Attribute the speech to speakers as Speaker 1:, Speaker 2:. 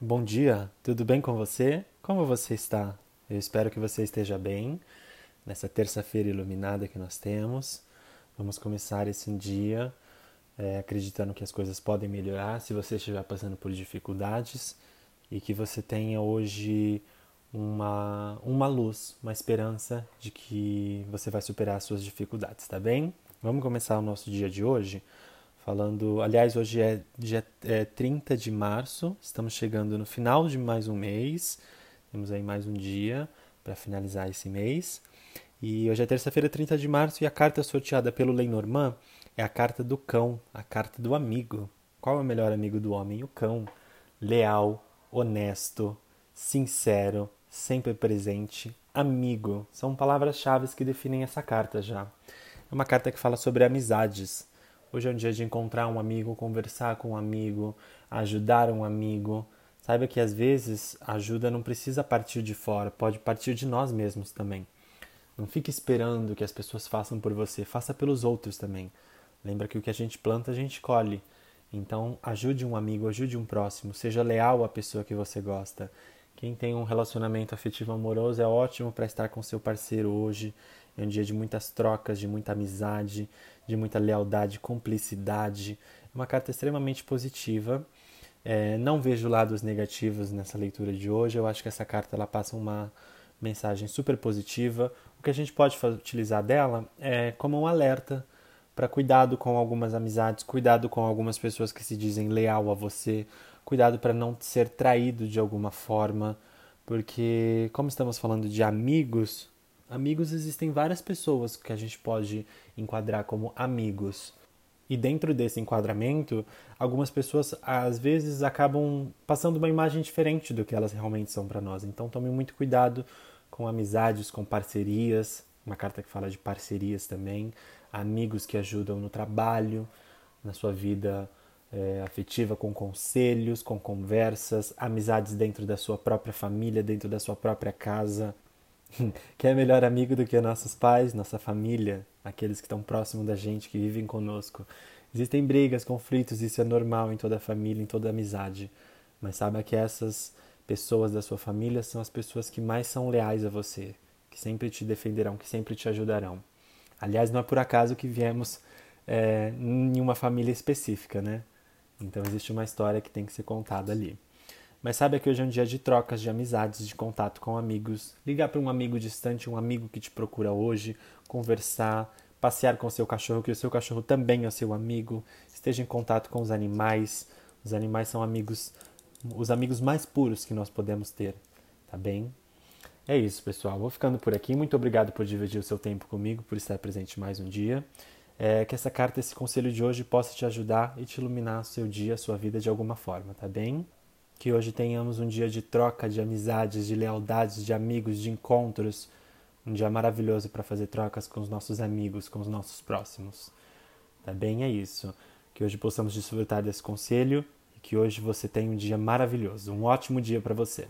Speaker 1: Bom dia, tudo bem com você? Como você está? Eu espero que você esteja bem nessa terça-feira iluminada que nós temos. Vamos começar esse dia é, acreditando que as coisas podem melhorar se você estiver passando por dificuldades e que você tenha hoje uma, uma luz, uma esperança de que você vai superar as suas dificuldades, tá bem? Vamos começar o nosso dia de hoje falando. Aliás, hoje é dia é 30 de março, estamos chegando no final de mais um mês, temos aí mais um dia para finalizar esse mês. E hoje é terça-feira, 30 de março, e a carta sorteada pelo Lenormand é a carta do cão, a carta do amigo. Qual é o melhor amigo do homem? O cão. Leal, honesto, sincero, sempre presente, amigo. São palavras-chave que definem essa carta já. É uma carta que fala sobre amizades Hoje é um dia de encontrar um amigo, conversar com um amigo, ajudar um amigo. Saiba que às vezes a ajuda não precisa partir de fora, pode partir de nós mesmos também. Não fique esperando que as pessoas façam por você, faça pelos outros também. Lembra que o que a gente planta, a gente colhe. Então, ajude um amigo, ajude um próximo, seja leal à pessoa que você gosta. Quem tem um relacionamento afetivo amoroso é ótimo para estar com seu parceiro hoje. É um dia de muitas trocas, de muita amizade, de muita lealdade, cumplicidade. É uma carta extremamente positiva. É, não vejo lados negativos nessa leitura de hoje. Eu acho que essa carta ela passa uma mensagem super positiva. O que a gente pode utilizar dela é como um alerta para cuidado com algumas amizades, cuidado com algumas pessoas que se dizem leal a você, cuidado para não ser traído de alguma forma, porque como estamos falando de amigos, Amigos existem várias pessoas que a gente pode enquadrar como amigos. E dentro desse enquadramento, algumas pessoas às vezes acabam passando uma imagem diferente do que elas realmente são para nós. Então tome muito cuidado com amizades, com parcerias, uma carta que fala de parcerias também, amigos que ajudam no trabalho, na sua vida é, afetiva, com conselhos, com conversas, amizades dentro da sua própria família, dentro da sua própria casa, Quem é melhor amigo do que nossos pais, nossa família, aqueles que estão próximos da gente, que vivem conosco? Existem brigas, conflitos, isso é normal em toda família, em toda amizade. Mas saiba que essas pessoas da sua família são as pessoas que mais são leais a você, que sempre te defenderão, que sempre te ajudarão. Aliás, não é por acaso que viemos é, em uma família específica, né? Então existe uma história que tem que ser contada ali. Mas saiba que hoje é um dia de trocas, de amizades, de contato com amigos. Ligar para um amigo distante, um amigo que te procura hoje, conversar, passear com o seu cachorro, que o seu cachorro também é seu amigo. Esteja em contato com os animais. Os animais são amigos, os amigos mais puros que nós podemos ter, tá bem? É isso, pessoal. Vou ficando por aqui. Muito obrigado por dividir o seu tempo comigo, por estar presente mais um dia. É, que essa carta, esse conselho de hoje possa te ajudar e te iluminar o seu dia, a sua vida de alguma forma, tá bem? Que hoje tenhamos um dia de troca de amizades, de lealdades, de amigos, de encontros. Um dia maravilhoso para fazer trocas com os nossos amigos, com os nossos próximos. Tá bem? É isso. Que hoje possamos desfrutar desse conselho e que hoje você tenha um dia maravilhoso. Um ótimo dia para você.